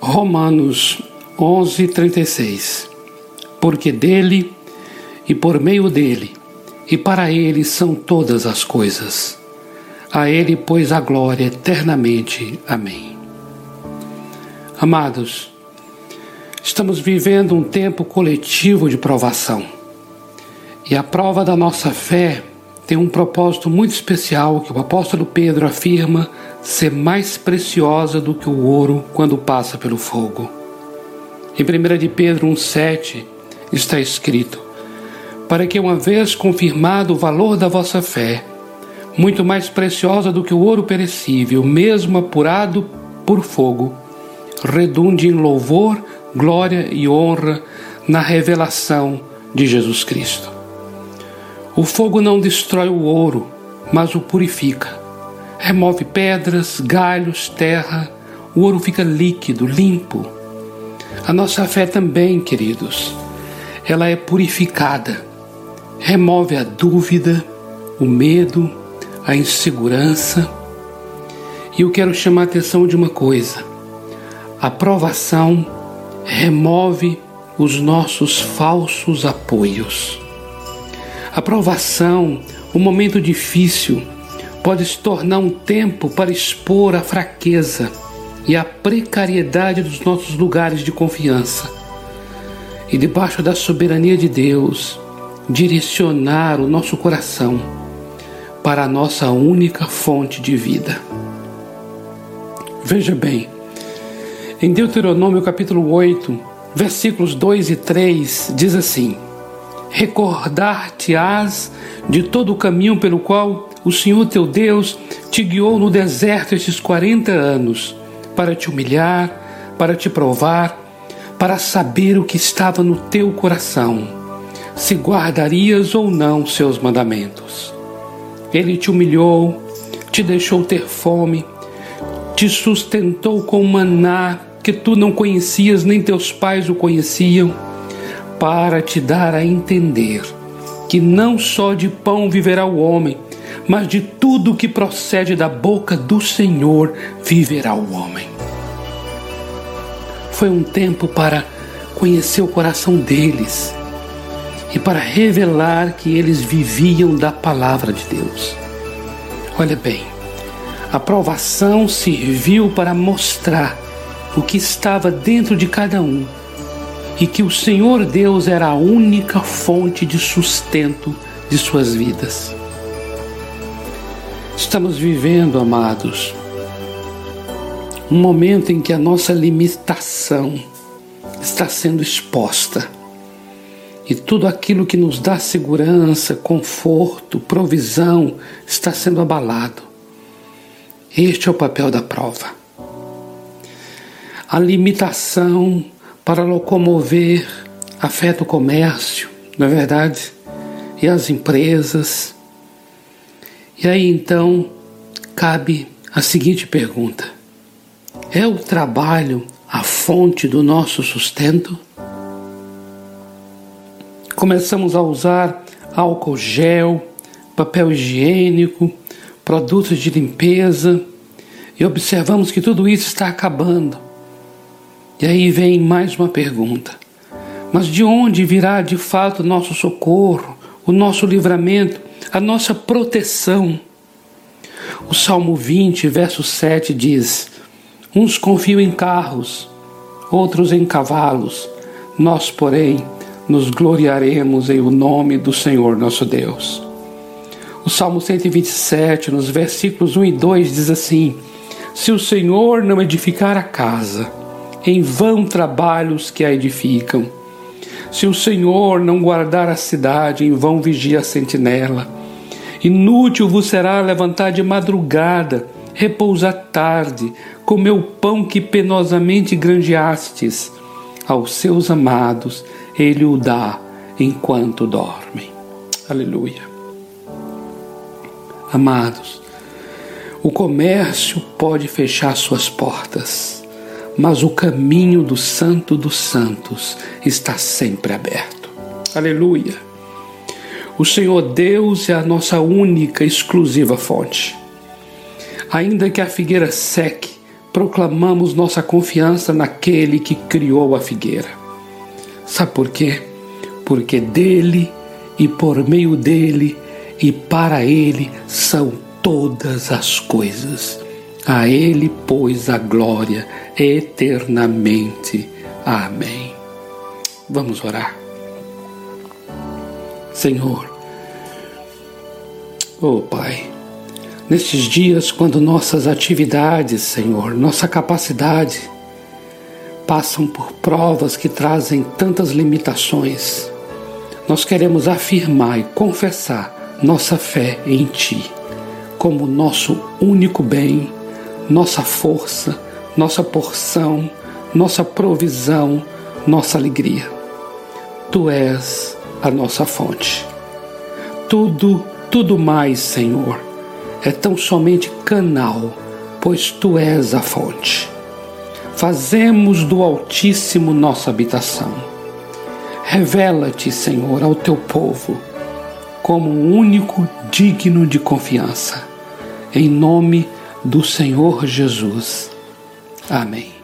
Romanos 11:36 Porque dele e por meio dele e para ele são todas as coisas. A ele pois a glória eternamente. Amém. Amados, estamos vivendo um tempo coletivo de provação. E a prova da nossa fé tem um propósito muito especial que o apóstolo Pedro afirma ser mais preciosa do que o ouro quando passa pelo fogo. Em 1 de Pedro 1,7 está escrito: Para que, uma vez confirmado o valor da vossa fé, muito mais preciosa do que o ouro perecível, mesmo apurado por fogo, redunde em louvor, glória e honra na revelação de Jesus Cristo. O fogo não destrói o ouro, mas o purifica. Remove pedras, galhos, terra, o ouro fica líquido, limpo. A nossa fé também, queridos, ela é purificada. Remove a dúvida, o medo, a insegurança. E eu quero chamar a atenção de uma coisa: a provação remove os nossos falsos apoios. A provação, um momento difícil, pode se tornar um tempo para expor a fraqueza e a precariedade dos nossos lugares de confiança. E debaixo da soberania de Deus, direcionar o nosso coração para a nossa única fonte de vida. Veja bem, em Deuteronômio capítulo 8, versículos 2 e 3, diz assim: recordar-te-ás de todo o caminho pelo qual o Senhor teu Deus te guiou no deserto estes quarenta anos, para te humilhar, para te provar, para saber o que estava no teu coração, se guardarias ou não seus mandamentos. Ele te humilhou, te deixou ter fome, te sustentou com maná que tu não conhecias, nem teus pais o conheciam para te dar a entender que não só de pão viverá o homem, mas de tudo que procede da boca do Senhor viverá o homem. Foi um tempo para conhecer o coração deles e para revelar que eles viviam da palavra de Deus. Olha bem, a provação serviu para mostrar o que estava dentro de cada um e que o Senhor Deus era a única fonte de sustento de suas vidas. Estamos vivendo, amados, um momento em que a nossa limitação está sendo exposta e tudo aquilo que nos dá segurança, conforto, provisão está sendo abalado. Este é o papel da prova. A limitação para locomover a fé do comércio, não é verdade? E as empresas. E aí então cabe a seguinte pergunta: é o trabalho a fonte do nosso sustento? Começamos a usar álcool gel, papel higiênico, produtos de limpeza e observamos que tudo isso está acabando. E aí vem mais uma pergunta: mas de onde virá de fato o nosso socorro, o nosso livramento, a nossa proteção? O Salmo 20, verso 7 diz: Uns confiam em carros, outros em cavalos, nós, porém, nos gloriaremos em o nome do Senhor nosso Deus. O Salmo 127, nos versículos 1 e 2, diz assim: Se o Senhor não edificar a casa, em vão trabalhos que a edificam. Se o Senhor não guardar a cidade, em vão vigia a sentinela. Inútil vos será levantar de madrugada, repousar tarde, comer o pão que penosamente granjeastes. Aos seus amados ele o dá enquanto dormem. Aleluia. Amados, o comércio pode fechar suas portas mas o caminho do Santo dos Santos está sempre aberto. Aleluia! O Senhor Deus é a nossa única exclusiva fonte. Ainda que a figueira seque, proclamamos nossa confiança naquele que criou a figueira. Sabe por quê? Porque dele e por meio dele e para ele são todas as coisas. A ele, pois, a glória eternamente. Amém. Vamos orar. Senhor, oh Pai, nestes dias, quando nossas atividades, Senhor, nossa capacidade passam por provas que trazem tantas limitações, nós queremos afirmar e confessar nossa fé em Ti como nosso único bem, nossa força, nossa porção, nossa provisão, nossa alegria. Tu és a nossa fonte. Tudo, tudo mais, Senhor, é tão somente canal, pois tu és a fonte. Fazemos do Altíssimo nossa habitação. Revela-te, Senhor, ao teu povo como o único digno de confiança. Em nome do Senhor Jesus. Amém.